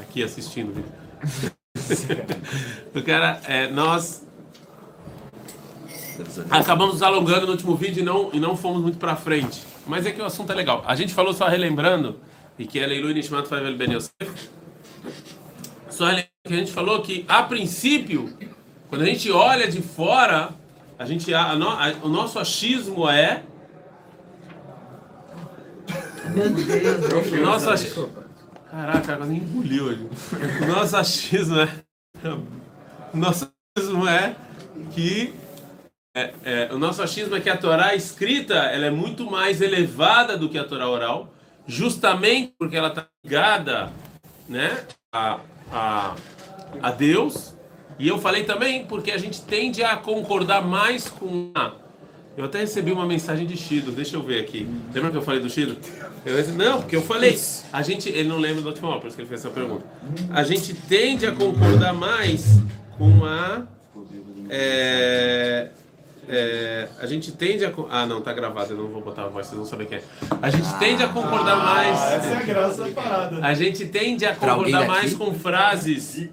aqui assistindo o vídeo. o cara, é, nós acabamos nos alongando no último vídeo e não, e não fomos muito para frente. Mas é que o assunto é legal. A gente falou só relembrando, e que é Leilu Nishmat Favel Ben Yosef, só relembrando que a gente falou que, a princípio, quando a gente olha de fora, a gente, a, a, a, o nosso achismo é. Meu Deus, o nosso achismo. Caraca, nem engoliu. O nosso achismo é. Nosso achismo é que. É, é, o nosso achismo é que a Torá escrita ela é muito mais elevada do que a Torá oral, justamente porque ela está ligada né, a, a, a Deus e eu falei também porque a gente tende a concordar mais com a. Eu até recebi uma mensagem de Shido, deixa eu ver aqui. Lembra que eu falei do Shido? Eu, não, porque eu falei. A gente, ele não lembra do último por isso que ele fez essa pergunta. A gente tende a concordar mais com a. É, é, a gente tende a. Ah, não, tá gravado, eu não vou botar a voz, vocês vão saber quem é. A gente tende a concordar Ah, mais. essa é a graça da parada. A gente tende a concordar mais com frases.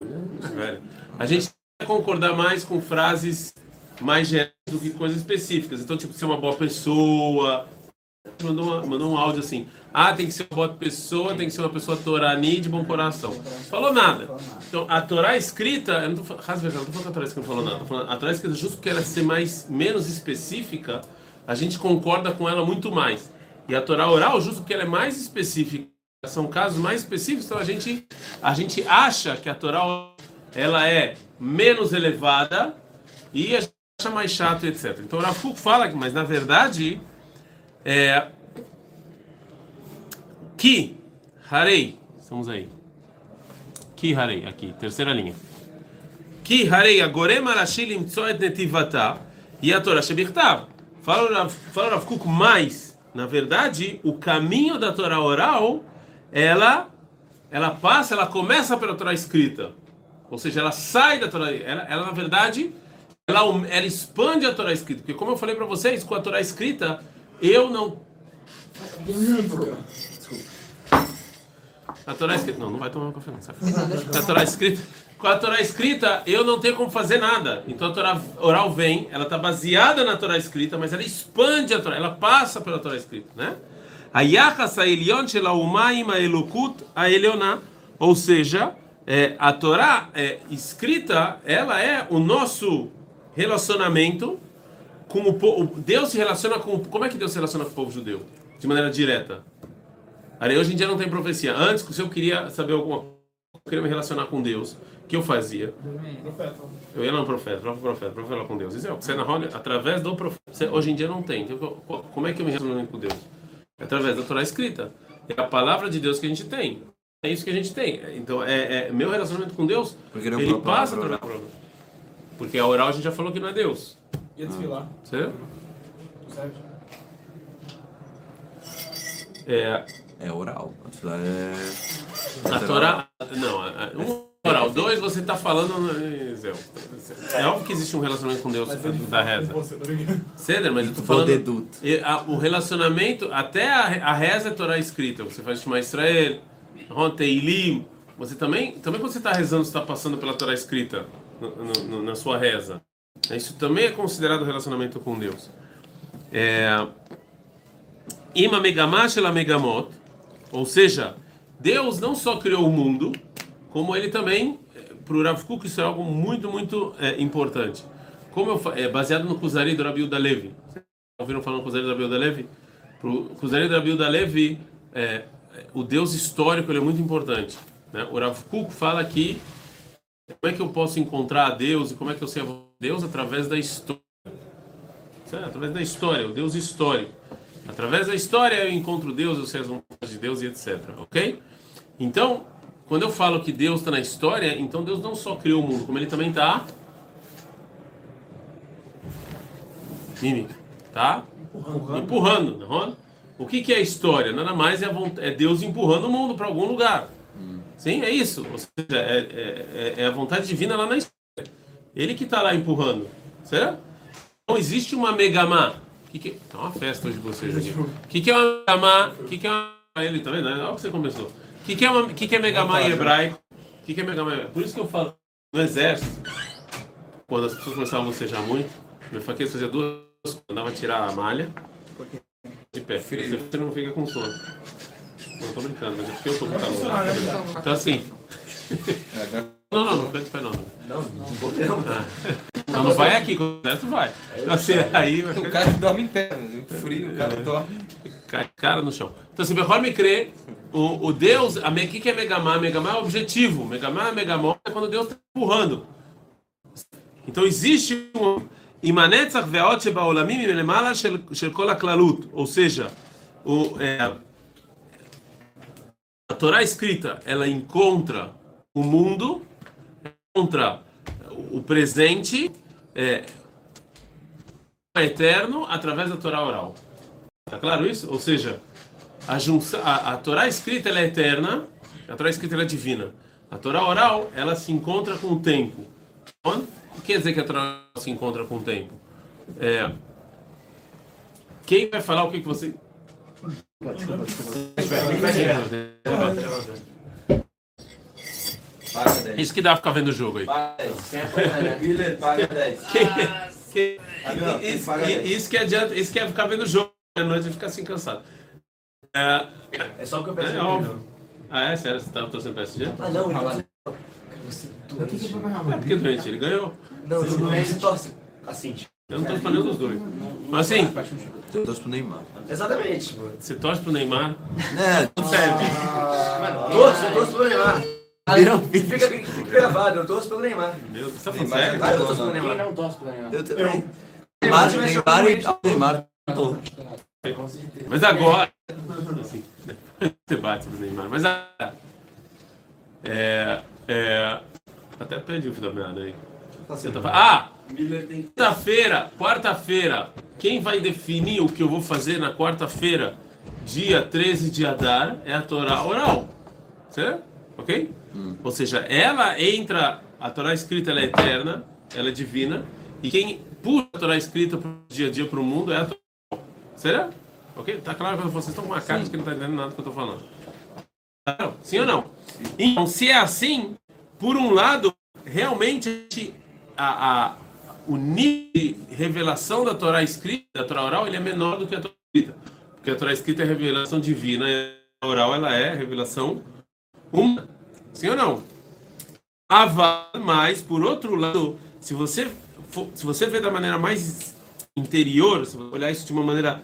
Não, velho. A gente tende a concordar mais com frases mais gerais do que coisas específicas. Então, tipo, ser uma boa pessoa. Mandou, mandou um áudio assim. Ah, tem que ser uma boa pessoa, tem que ser uma pessoa torani de bom coração. Falou nada. Então, a Torá escrita, eu não tô, eu não tô falando a Torá escrita não falou nada. Tô falando, a Torá escrita, justo porque ela ser mais, menos específica, a gente concorda com ela muito mais. E a Torá oral, justo porque ela é mais específica, são casos mais específicos, então a gente, a gente acha que a Torá oral, ela é menos elevada e a gente acha mais chato, etc. Então o fala que, mas na verdade, é, que harei, estamos aí. Que harei, aqui, terceira linha. Que harei agorem arashi limtso et netivata e a Torá shebichtav. Fala o Rav- fala o Rav Kuk, mas, na verdade, o caminho da Torá oral, ela, ela passa, ela começa pela Torá escrita. Ou seja, ela sai da Torá, ela, ela na verdade, ela, ela expande a Torá escrita. Porque como eu falei para vocês, com a Torá escrita, eu não A Torá escrita. Não, não vai tomar um café, não. Sai a Torá escrita. Com a Torá escrita, eu não tenho como fazer nada. Então a Torá oral vem, ela está baseada na Torá escrita, mas ela expande a Torá, ela passa pela Torá escrita, né? A Yachas Aelion Shel Haumaim Aelokut Aelioná. Ou seja, é, a Torá é, escrita, ela é o nosso relacionamento com o povo. Deus se relaciona com. Como é que Deus se relaciona com o povo judeu? De maneira direta. Aí hoje em dia não tem profecia. Antes, se eu queria saber alguma coisa, eu queria me relacionar com Deus, o que eu fazia? Profeta. Eu ia lá no profeta, próprio profeta, para falar com Deus. Isso é o que você narra através do profeta. Hoje em dia não tem. Então, co- como é que eu me relaciono com Deus? É através da Torá escrita. É a palavra de Deus que a gente tem. É isso que a gente tem. Então, é, é- meu relacionamento com Deus, ele propõe passa através da palavra. Porque a oral a gente já falou que não é Deus. E a desfilar, Certo? certo? É, É oral. Lá é. A Torá. Não, a- a- um oral. Dois, você está falando. É óbvio que existe um relacionamento com Deus da reza. Você, tá? Ceder, mas eu tô falando. deduto. A- o relacionamento, até a, a reza é Torá escrita. Você faz Shema Israel, Ron Teilim. Você também, também quando você está rezando, você está passando pela Torá escrita no- no- na sua reza. Isso também é considerado relacionamento com Deus. É, Ima Megamash ela Megamot. Ou seja, Deus não só criou o mundo, como ele também, para o Rav Kuk, isso é algo muito, muito é, importante. Como eu, é baseado no Kuzari do Rabi da Levi. Vocês ouviram falar no Kuzari do Rabi da Levi? Para o Kuzari do Rabi da Levi, é, é, o Deus histórico ele é muito importante. Né? O Rav Kuk fala que como é que eu posso encontrar a Deus e como é que eu sei a Deus através da história. Através da história, o Deus histórico. Através da história eu encontro Deus, eu sei as vontades de Deus e etc. Ok? Então, quando eu falo que Deus está na história, então Deus não só criou o mundo, como ele também está. Mimi, tá? Empurrando. não? O que, que é história? Nada mais é, a é Deus empurrando o mundo para algum lugar. Sim, é isso. Ou seja, é, é- é- é a vontade divina lá na história. Ele que está lá empurrando. Certo? Não existe uma megamá. Que que... Tá uma festa hoje de vocês aqui. O que, que é uma megamá? O que, que é uma... Ele também, né? Olha o que você começou. O que, que, é, uma, que, que é Megamá em hebraico? O que, que é Megamá em hebraico? Por isso que eu falo, no exército, quando as pessoas começavam a bocejar muito, meu faqueiro fazia duas coisas. Mandava tirar a malha de pé. Você não fica com sono. Não tô brincando, mas é porque eu tô com calor. Então assim. Não, não, não fica de pé não. Não, não vou. Ah. Não, não vai aqui, com resto vai. Assim, aí vai O cara dorme em pé, né? frio, o cara dorme. cai cara no chão. Então, se Behor me crê, o, o Deus, o que que é Megamá? Megamá é o objetivo. Megamá, Megamó é quando Deus está empurrando. Então, existe um. Imanetzach ve'ot shebaolamim milemala shel shel kol haklalut. Ou seja, o, é, a Torá escrita, ela encontra o mundo, encontra o presente, é, eterno, através da Torá oral. Tá claro isso? Ou seja, a, junção, a, a Torá escrita é eterna, a Torá escrita é divina. A Torá oral, ela se encontra com o tempo. Onde? O que quer dizer que a Torá se encontra com o tempo? É, quem vai falar o que, que você. Paga 10. Isso que dá pra ficar vendo o jogo aí. Paga 10. Miller, paga 10. Que- que- Não, isso, que adianta, isso que é ficar vendo o jogo à noite e ficar assim cansado. É, É só o que eu é peço. óbvio. Ah, é sério? Você tá torcendo PSG? Ah, não, foi pra Real É porque doente, ele ganhou. Não, você torce. Assim, tipo. Eu não tô pra nenhum dos dois. Mas assim, Eu torço pro Neymar. Exatamente, você torce pro Neymar. Né? Não serve. Torço, eu torço pelo Neymar. Fica, fica gravado, eu torço pelo Neymar. Meu Deus, você tá falando Neymar, sério? eu torço pelo Quem Neymar. não torce pra Neymar? Eu também. Neymar, Neymar e Neymar. Mas agora. Assim, você bate no Neymar. Mas. ah, É. É. Até perdi o fio da meada aí. Tá falando- Ah! Quarta-feira, quarta-feira, quem vai definir o que eu vou fazer na quarta-feira, dia 13 de Adar, é a Torá oral. Certo? Ok? Ou seja, ela entra, a Torá escrita ela é eterna, ela é divina, e quem puxa a Torá escrita pro dia a dia para o mundo é a Torá. Será? Ok? Tá claro que vocês estão com uma cara de que não tá entendendo nada do que eu tô falando. Sim ou não? Então, se é assim, por um lado, realmente a, a- o nível de revelação da Torá escrita, da Torá oral, ele é menor do que a Torá escrita. Porque a Torá escrita é revelação divina e a oral ela é revelação humana. Sim ou não? Ava, mas, por outro lado, se você, for, se você ver da maneira mais interior, se você olhar isso de uma maneira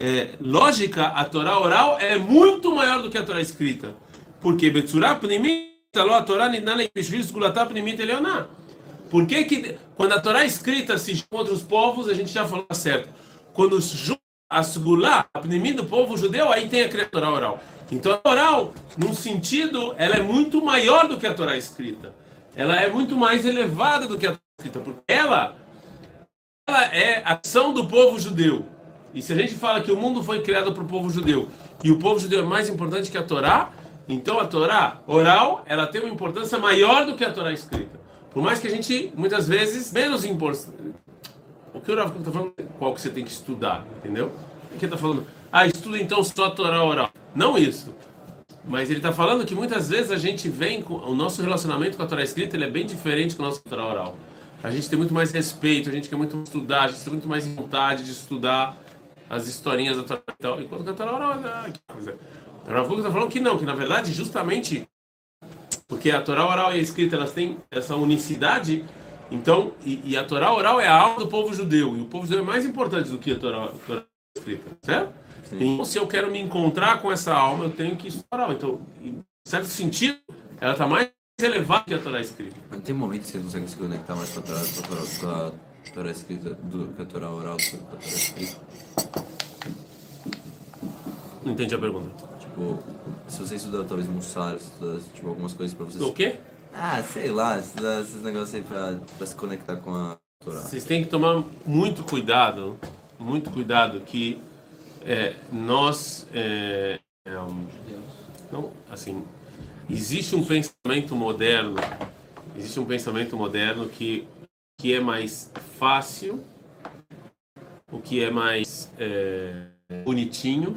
é, lógica, a Torá oral é muito maior do que a Torá escrita. Porque Betzurah Pnimita, a Torá Sgulatá Pnimita Eleoná. Por que, que quando a Torá escrita se junta com outros povos, a gente já falou certo. Quando junta a Sgulá, a Pnimita do povo judeu, aí tem a criatura oral. Então a oral, num sentido, ela é muito maior do que a Torá escrita. Ela é muito mais elevada do que a Torá escrita, porque ela, ela é ação do povo judeu. E se a gente fala que o mundo foi criado para o povo judeu e o povo judeu é mais importante que a Torá, então a Torá oral ela tem uma importância maior do que a Torá escrita. Por mais que a gente muitas vezes menos importante. O que o Rav está falando? Qual que você tem que estudar, entendeu? O que ele está falando? Ah, estuda então só a Torá oral. Não isso. Mas ele está falando que muitas vezes a gente vem com o nosso relacionamento com a Torá escrita ele é bem diferente com o nosso Torá oral. A gente tem muito mais respeito, a gente quer muito estudar, a gente tem muito mais vontade de estudar as historinhas da Torá e tal, enquanto que a Torá oral é que coisa. O Rav está falando que não, que na verdade justamente porque a Torá oral e a escrita elas têm essa unicidade, então e, e a Torá oral é a alma do povo judeu e o povo judeu é mais importante do que a Torá, a Torá escrita, certo? Então, se eu quero me encontrar com essa alma, eu tenho que estudar. Então, em certo sentido, ela está mais elevada que a Torá escrita. Mas tem momentos que você consegue se conectar mais com a Torá, com a Torá, escrita, do, com a Torá oral, que com a Torá escrita. Não entendi a pergunta. Tipo, se você estudar talvez Mussar, estudar tipo, algumas coisas pra você. O quê? Ah, sei lá, estudar esses negócios aí pra, pra se conectar com a Torá. Vocês têm que tomar muito cuidado, muito cuidado que é, nós, é, é, um, não, assim, existe um pensamento moderno, existe um pensamento moderno que que é mais fácil, o que é mais é, bonitinho,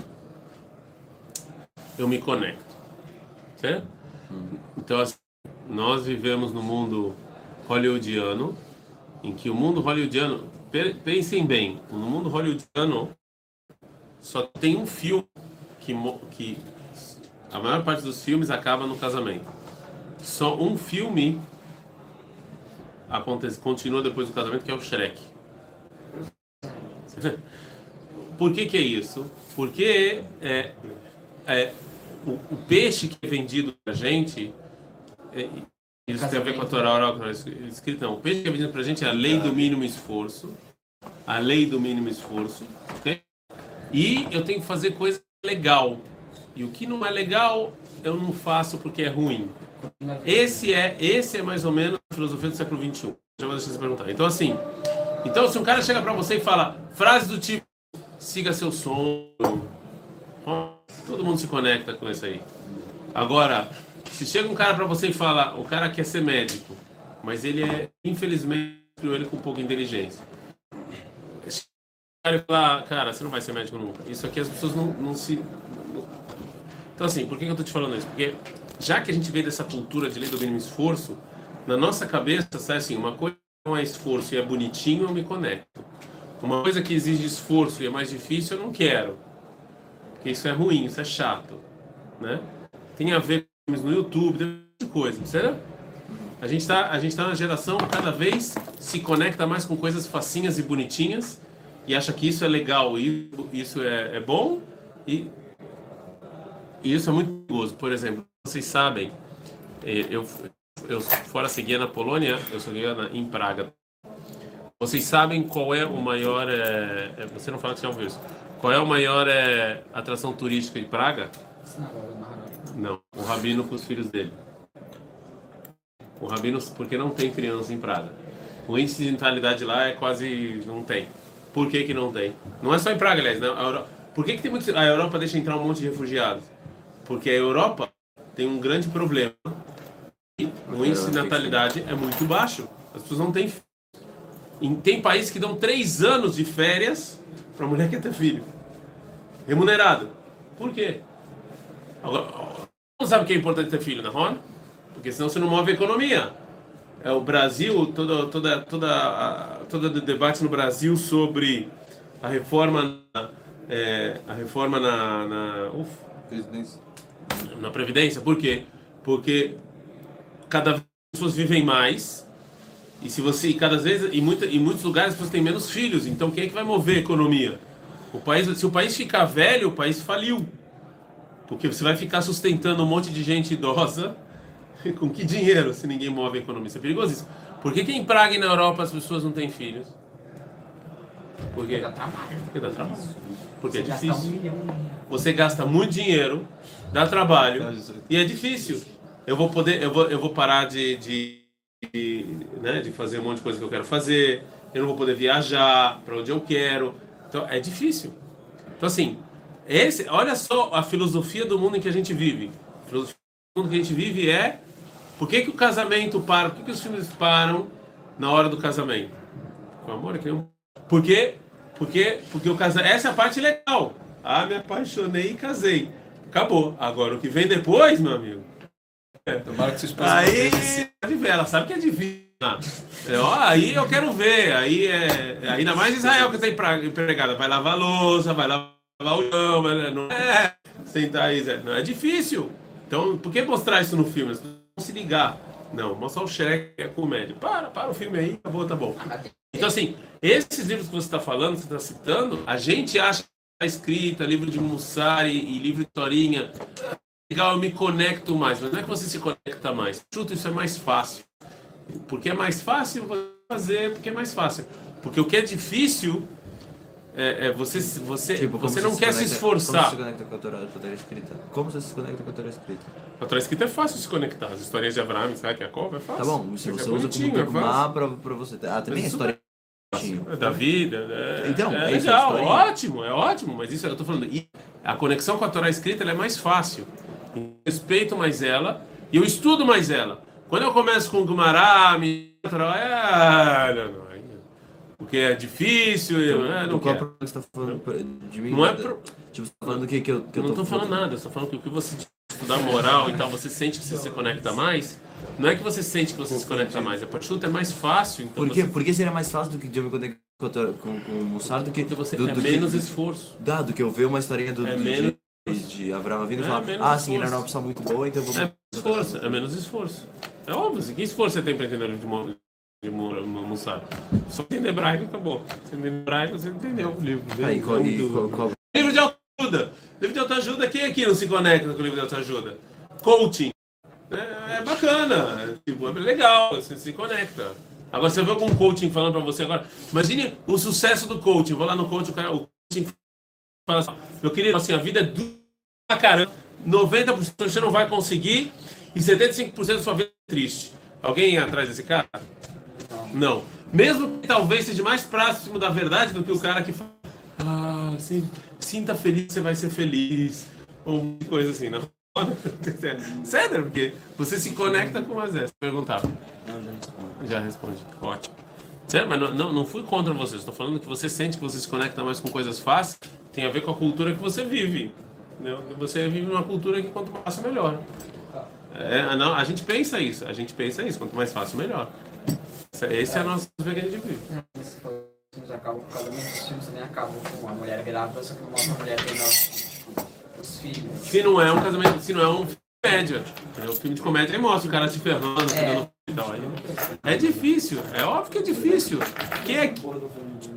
eu me conecto. Certo? Então, assim, nós vivemos no mundo hollywoodiano, em que o mundo hollywoodiano, pe- pensem bem, no mundo hollywoodiano só tem um filme que, que a maior parte dos filmes acaba no casamento. Só um filme acontece, continua depois do casamento, que é o Shrek. Por que, que é isso? Porque é, é, o, o peixe que é vendido pra gente, é, isso tem a ver com a Torá oral que escrito, não. O peixe que é vendido pra gente é a lei do mínimo esforço. A lei do mínimo esforço. ok? E eu tenho que fazer coisa legal. E o que não é legal, eu não faço porque é ruim. Esse é, esse é mais ou menos a filosofia do século XXI. Já vou deixar você perguntar. Então, assim, então se um cara chega pra você e fala frases do tipo siga seu sonho, todo mundo se conecta com isso aí. Agora, se chega um cara pra você e fala, o cara quer ser médico, mas ele é, infelizmente, ele com pouca inteligência. Cara fala, cara, você não vai ser médico nunca. Isso aqui as pessoas não, não se. Então, assim, por que eu tô te falando isso? Porque já que a gente veio dessa cultura de lei do mínimo esforço, na nossa cabeça sai assim, uma coisa não é esforço e é bonitinho, eu me conecto. Uma coisa que exige esforço e é mais difícil, eu não quero. Porque isso é ruim, isso é chato, né? Tem a ver com no YouTube, tem um monte de coisa, certo? A gente está a tá na geração que cada vez se conecta mais com coisas facinhas e bonitinhas e acha que isso é legal e isso é, é bom e, e isso é muito perigoso. Por exemplo, vocês sabem, eh, eu, eu fora seguia na Polônia, eu na, em Praga. Vocês sabem qual é o maior. eh, você não fala que você já ouviu isso. Qual é a maior eh, atração turística de Praga? Não, o rabino com os filhos dele. O rabino, porque não tem criança em Praga. O índice de natalidade lá é quase. não tem. Por que, que não tem? Não é só em Praga, aliás. Né? Por que, que tem muito... a Europa deixa entrar um monte de refugiados? Porque a Europa tem um grande problema. E o índice de natalidade é muito baixo. As pessoas não têm. Em- Tem países que dão três anos de férias para mulher que ter filho. Remunerado. Por quê? Agora, não sabe que é importante ter filho, não é? Porque senão você não move a economia. É o Brasil, toda toda toda a- todo o debate no Brasil sobre a reforma na, é, a reforma na, na uf, na previdência. Por quê? Porque cada vez as pessoas vivem mais e se você cada vez em, muita, em muitos lugares as pessoas têm menos filhos. Então quem é que vai mover a economia? O país, se o país ficar velho, o país faliu. Porque você vai ficar sustentando um monte de gente idosa com que dinheiro se ninguém move a economia? Isso é perigosíssimo. Por que, que em Praga e na Europa as pessoas não têm filhos? Por quê? Dá trabalho. Porque dá trabalho. Porque é um difícil. milhão. Você gasta muito dinheiro, dá trabalho e é difícil. Eu vou poder, eu vou, eu vou parar de, de, de, né, de fazer um monte de coisa que eu quero fazer. Eu não vou poder viajar para onde eu quero. Então é difícil. Então assim, esse, olha só a filosofia do mundo em que a gente vive. A filosofia do mundo que a gente vive é por que, que o casamento para? Por que, que os filmes param na hora do casamento? Com amor é que por quê? Porque, porque o casa... essa é a parte legal. Ah, me apaixonei e casei. Acabou. Agora, o que vem depois, meu amigo? Tomara que sua esposa Aí, não ver, ela sabe que é divina. É, ó, aí eu quero ver. Aí é. Ainda mais Israel que tem pra- empregada. Vai lavar a louça, vai lavar o chão, não é sentar aí, Zé. Não é difícil. Então, por que mostrar isso no filme? As pessoas vão se ligar. Não, mostrar o Shrek que é comédia. Para, para o filme aí, acabou, tá bom. Então, assim, esses livros que você está falando, que você está citando, a gente acha que está escrita, livro de Mussari e livro de Torinha. Legal, eu me conecto mais. Mas não é que você se conecta mais. Chuta, isso é mais fácil. Porque é mais fácil fazer, porque é mais fácil. Porque o que é difícil é, é você, você, Tipo, como você não quer se conecta- Como esforçar. você se conecta com a Torá, escrita? Como você se conecta com a Torá escrita? A Torá escrita é fácil se conectar. As histórias de Abraão, Isaac e Jacob é fácil. Tá bom, se É você usa como é. Turmá pra, pra você. Ah, também é história. É da vida. É, Então, é é legal, ótimo, é ótimo, mas isso eu tô falando. E a conexão com a Torá escrita é mais fácil. Eu respeito mais ela e eu estudo mais ela. Quando eu começo com Gumará, me. É, não, não, porque é difícil, eu é, não quero. problema você tá falando de mim? Não é pro- Tipo, você tá falando que, que eu, que Eu não tô tô falando nada, eu tô falando que o que você estudar moral e tal, você sente que você se conecta mais, não é que você sente que você se conecta mais, a partir é mais fácil. Então Por quê? você, Por que seria mais fácil do que de eu me conectar com, com, com o Mussar do que, porque você do, é do menos que, esforço. dá, do que eu ver uma historinha do, É do- menos- de, Abraão e É, falar, menos ah, sim, ele era uma pessoa muito boa, então vou... É esforço, é menos esforço. É óbvio, assim, que esforço você tem para entender o livro de Mo- de Mussar? Só entender hebraico e acabou. Você entender hebraico, você entendeu o livro. Aí, qual, e, qual, qual- Livro de autoajuda. Livro de autoajuda, quem aqui não se conecta com o livro de autoajuda? Coaching. É, é bacana, é, tipo, é legal, você se conecta. Agora você vê algum coaching falando pra você agora. Imagine o sucesso do coaching. Vou lá no coaching, o cara, o coaching fala assim, meu querido, assim, a vida é dura pra caramba. 90% você não vai conseguir e 75% da sua vida é triste. Alguém atrás desse cara? Não. Mesmo que talvez seja mais próximo da verdade do que o cara que fala, ah, sim, sinta feliz, você vai ser feliz. Ou coisa assim, não. Sério, porque você se conecta com as essas. Perguntava. Já responde. Ótimo. Sério, mas não, não, não fui contra você. Estou falando que você sente que você se conecta mais com coisas fáceis. Tem a ver com a cultura que você vive. Entendeu? Você vive numa cultura que quanto mais fácil, melhor. É, não, a gente pensa isso. A gente pensa isso. Quanto mais fácil, melhor. Esse é a nossa vida que a gente vive. Por causa dos filmes também com a mulher grávida, só que não mostra a mulher tendo os filhos. Se não é um casamento, se não é um filme de comédia. O filme de comédia ele mostra o cara se ferrando, e tal. Aí É difícil, é óbvio que é difícil. Quem é,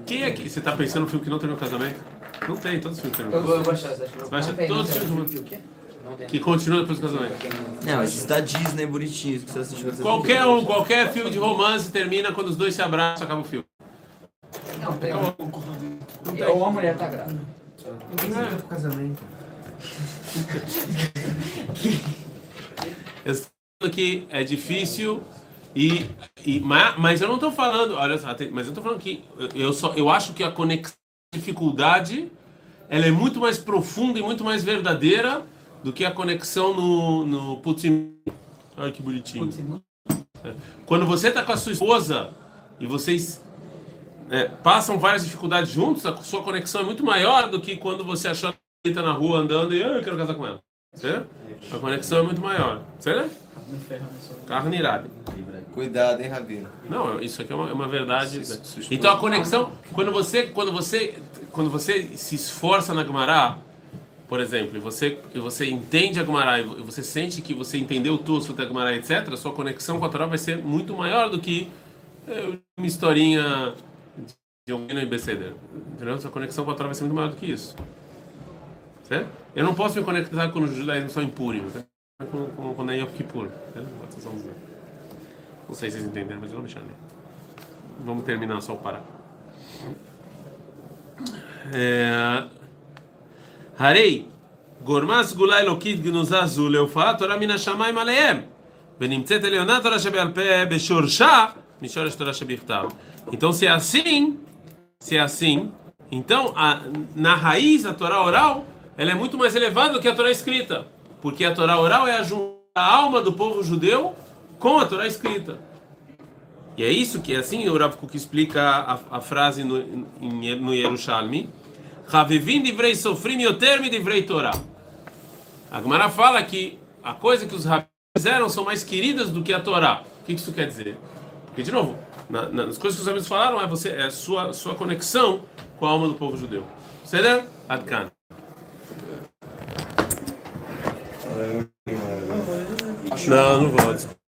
quem é que. Você tá pensando no filme que não tem no casamento? Não tem, todos os filmes Eu terminam. vou, eu vou achar, acho que eu tem, todos não os tem. filmes O quê? Não tem. Que continua depois do casamento. Não, isso da Disney bonitinho, que você assistiu quando você Qualquer um, qualquer filme de romance termina quando os dois se abraçam, acaba o filme. Não, tem. Ou a mulher tá grávida. Não tem nada com casamento. Eu estou falando que é difícil e, e mas, mas eu não estou falando, olha só, mas eu estou falando que eu- eu só eu acho que a conexão dificuldade ela é muito mais profunda e muito mais verdadeira do que a conexão no no Putin. Ai que bonitinho. É. Quando você está com a sua esposa e vocês é, passam várias dificuldades juntos, a sua conexão é muito maior do que quando você achou que está na rua andando e "Ah, eu quero casar com ela. Certo? A conexão é muito maior. Certo? Carne irada. Cuidado, hein, Rabino. Não, isso aqui é uma, é uma verdade. Então a conexão, quando você, quando você, quando você se esforça na Gemara, por exemplo, e você, e você entende a Gemara e você sente que você entendeu tudo da Gemara, etc., sua conexão com a Torá vai ser muito maior do que é, uma historinha de um em Beceder. Entendeu? Sua conexão com a Torá vai ser muito maior do que isso. Certo? Eu não posso me conectar com os judaísmo só em Purim, tá? com, com, com Yom Kippur. certo? Vocês vão ver. Não sei se vocês entenderam, mas eu não me chamei. Vamos terminar só o parar. É... Harei, גורמה סגולה אלוקית גנוזה זו להופעת תורה מן השמיים עליהם ונמצאת עליונה תורה שבעל פה בשורשה משורש תורה שבכתב. Então se é assim, se é assim, então a, na raiz a Torá oral ela é muito mais elevada do que a Torá escrita, porque a Torá oral é a, a alma do povo judeu com a Torá escrita. E é isso que, assim, o Rav explica a, a frase no, em, no Yerushalmi. Havevim divrei sofrim yoter mi divrei Torah. A Gemara fala que a coisa que os rabis fizeram são mais queridas do que a Torá. O que isso quer dizer? Porque, de novo, na, na, as coisas que os rabis falaram é, você, é sua, sua conexão com a alma do povo judeu. Será? Adkan. Não, não vou.